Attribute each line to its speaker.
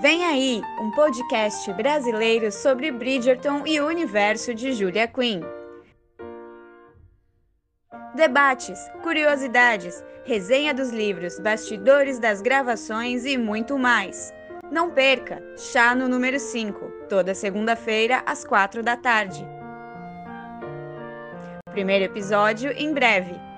Speaker 1: Vem aí, um podcast brasileiro sobre Bridgerton e o universo de Julia Quinn. Debates, curiosidades, resenha dos livros, bastidores das gravações e muito mais. Não perca! Chá no número 5, toda segunda-feira às 4 da tarde. Primeiro episódio em breve.